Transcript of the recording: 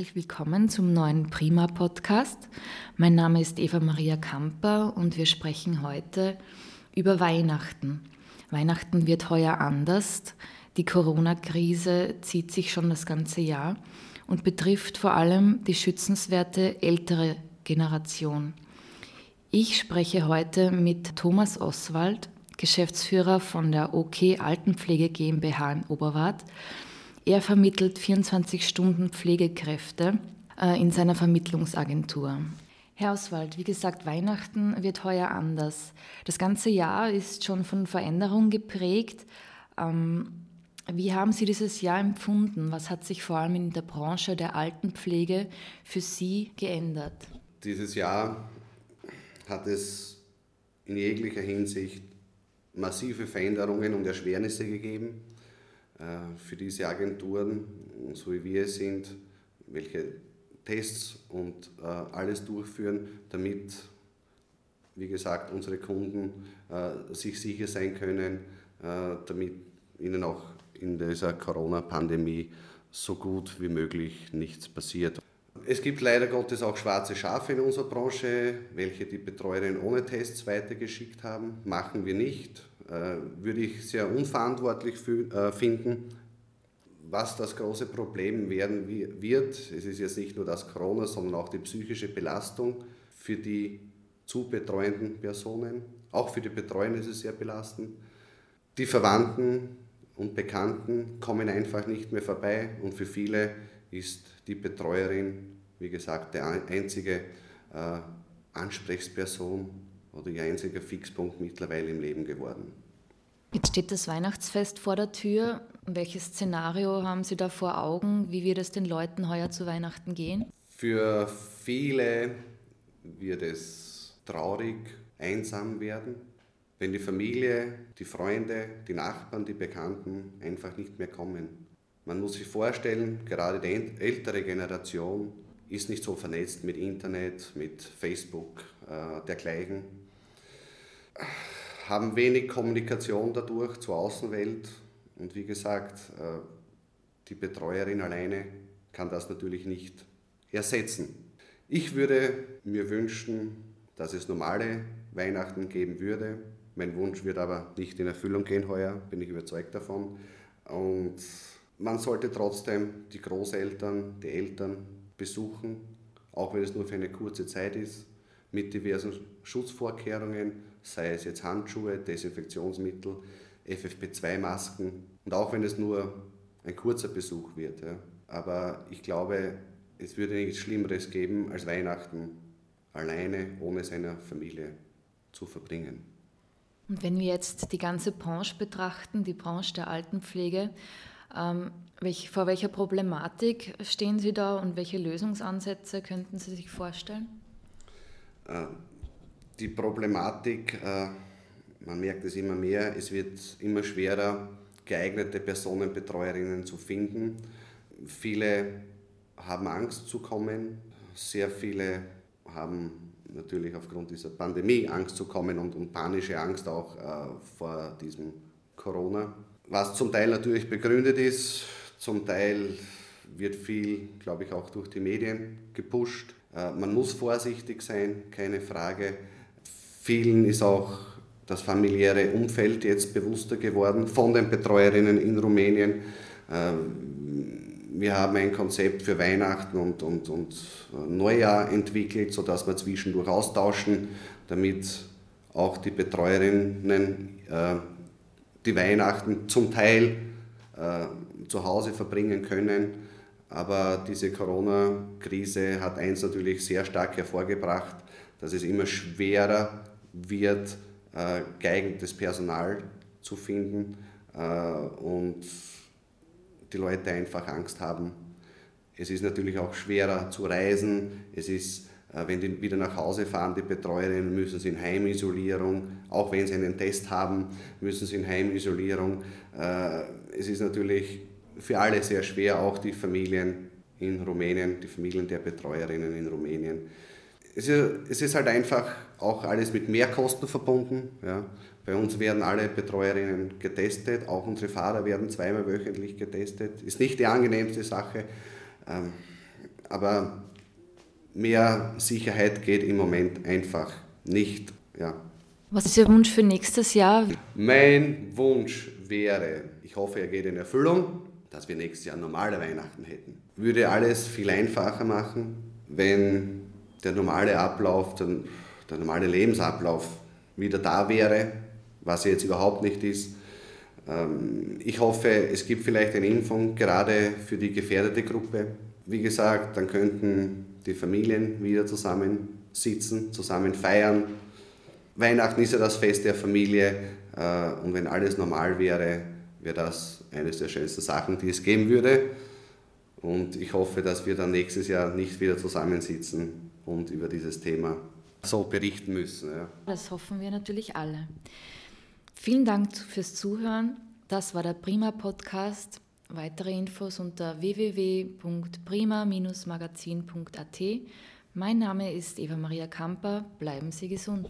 herzlich willkommen zum neuen Prima Podcast. Mein Name ist Eva Maria Kamper und wir sprechen heute über Weihnachten. Weihnachten wird heuer anders. Die Corona-Krise zieht sich schon das ganze Jahr und betrifft vor allem die schützenswerte ältere Generation. Ich spreche heute mit Thomas Oswald, Geschäftsführer von der OK Altenpflege GmbH in Oberwart er vermittelt 24 Stunden Pflegekräfte äh, in seiner Vermittlungsagentur. Herr Oswald, wie gesagt, Weihnachten wird heuer anders. Das ganze Jahr ist schon von Veränderung geprägt. Ähm, wie haben Sie dieses Jahr empfunden? Was hat sich vor allem in der Branche der Altenpflege für Sie geändert? Dieses Jahr hat es in jeglicher Hinsicht massive Veränderungen und Erschwernisse gegeben. Äh, für diese Agenturen, so wie wir es sind, welche Tests und äh, alles durchführen, damit, wie gesagt, unsere Kunden äh, sich sicher sein können, damit ihnen auch in dieser Corona-Pandemie so gut wie möglich nichts passiert. Es gibt leider Gottes auch schwarze Schafe in unserer Branche, welche die Betreuerinnen ohne Tests weitergeschickt haben. Machen wir nicht. Äh, würde ich sehr unverantwortlich äh, finden. Was das große Problem werden wird, es ist jetzt nicht nur das Corona, sondern auch die psychische Belastung für die zu betreuenden Personen. Auch für die Betreuer ist es sehr belastend. Die Verwandten und Bekannten kommen einfach nicht mehr vorbei und für viele ist die Betreuerin, wie gesagt, der einzige äh, Ansprechperson oder ihr einziger Fixpunkt mittlerweile im Leben geworden. Jetzt steht das Weihnachtsfest vor der Tür. Welches Szenario haben Sie da vor Augen? Wie wird es den Leuten heuer zu Weihnachten gehen? Für viele wird es traurig, einsam werden, wenn die Familie, die Freunde, die Nachbarn, die Bekannten einfach nicht mehr kommen. Man muss sich vorstellen, gerade die ältere Generation ist nicht so vernetzt mit Internet, mit Facebook, äh, dergleichen haben wenig Kommunikation dadurch zur Außenwelt und wie gesagt, äh, die Betreuerin alleine kann das natürlich nicht ersetzen. Ich würde mir wünschen, dass es normale Weihnachten geben würde. Mein Wunsch wird aber nicht in Erfüllung gehen heuer, bin ich überzeugt davon. Und man sollte trotzdem die Großeltern, die Eltern besuchen, auch wenn es nur für eine kurze Zeit ist, mit diversen Schutzvorkehrungen sei es jetzt Handschuhe, Desinfektionsmittel, FFP2-Masken und auch wenn es nur ein kurzer Besuch wird. Ja. Aber ich glaube, es würde nichts Schlimmeres geben, als Weihnachten alleine ohne seine Familie zu verbringen. Und wenn wir jetzt die ganze Branche betrachten, die Branche der Altenpflege, vor welcher Problematik stehen Sie da und welche Lösungsansätze könnten Sie sich vorstellen? Ähm, die Problematik, äh, man merkt es immer mehr, es wird immer schwerer, geeignete Personenbetreuerinnen zu finden. Viele haben Angst zu kommen, sehr viele haben natürlich aufgrund dieser Pandemie Angst zu kommen und, und panische Angst auch äh, vor diesem Corona. Was zum Teil natürlich begründet ist, zum Teil wird viel, glaube ich, auch durch die Medien gepusht. Äh, man muss vorsichtig sein, keine Frage. Vielen ist auch das familiäre Umfeld jetzt bewusster geworden von den Betreuerinnen in Rumänien. Ähm, wir haben ein Konzept für Weihnachten und, und, und Neujahr entwickelt, sodass wir zwischendurch austauschen, damit auch die Betreuerinnen äh, die Weihnachten zum Teil äh, zu Hause verbringen können. Aber diese Corona-Krise hat eins natürlich sehr stark hervorgebracht, dass es immer schwerer wird, äh, geeignetes Personal zu finden äh, und die Leute einfach Angst haben. Es ist natürlich auch schwerer zu reisen. Es ist, wenn die wieder nach Hause fahren, die Betreuerinnen müssen sie in Heimisolierung. Auch wenn sie einen Test haben, müssen sie in Heimisolierung. Äh, es ist natürlich für alle sehr schwer, auch die Familien in Rumänien, die Familien der Betreuerinnen in Rumänien es ist, es ist halt einfach auch alles mit Mehrkosten verbunden. Ja. Bei uns werden alle Betreuerinnen getestet, auch unsere Fahrer werden zweimal wöchentlich getestet. Ist nicht die angenehmste Sache, ähm, aber mehr Sicherheit geht im Moment einfach nicht. Ja. Was ist Ihr Wunsch für nächstes Jahr? Mein Wunsch wäre, ich hoffe, er geht in Erfüllung, dass wir nächstes Jahr normale Weihnachten hätten. Würde alles viel einfacher machen, wenn der normale Ablauf, der, der normale Lebensablauf wieder da wäre, was er jetzt überhaupt nicht ist. Ähm, ich hoffe, es gibt vielleicht eine Impfung gerade für die gefährdete Gruppe. Wie gesagt, dann könnten die Familien wieder zusammensitzen, zusammen feiern. Weihnachten ist ja das Fest der Familie äh, und wenn alles normal wäre, wäre das eines der schönsten Sachen, die es geben würde. Und ich hoffe, dass wir dann nächstes Jahr nicht wieder zusammensitzen und über dieses Thema so berichten müssen. Ja. Das hoffen wir natürlich alle. Vielen Dank fürs Zuhören. Das war der Prima Podcast. Weitere Infos unter www.prima-magazin.at. Mein Name ist Eva Maria Kamper. Bleiben Sie gesund.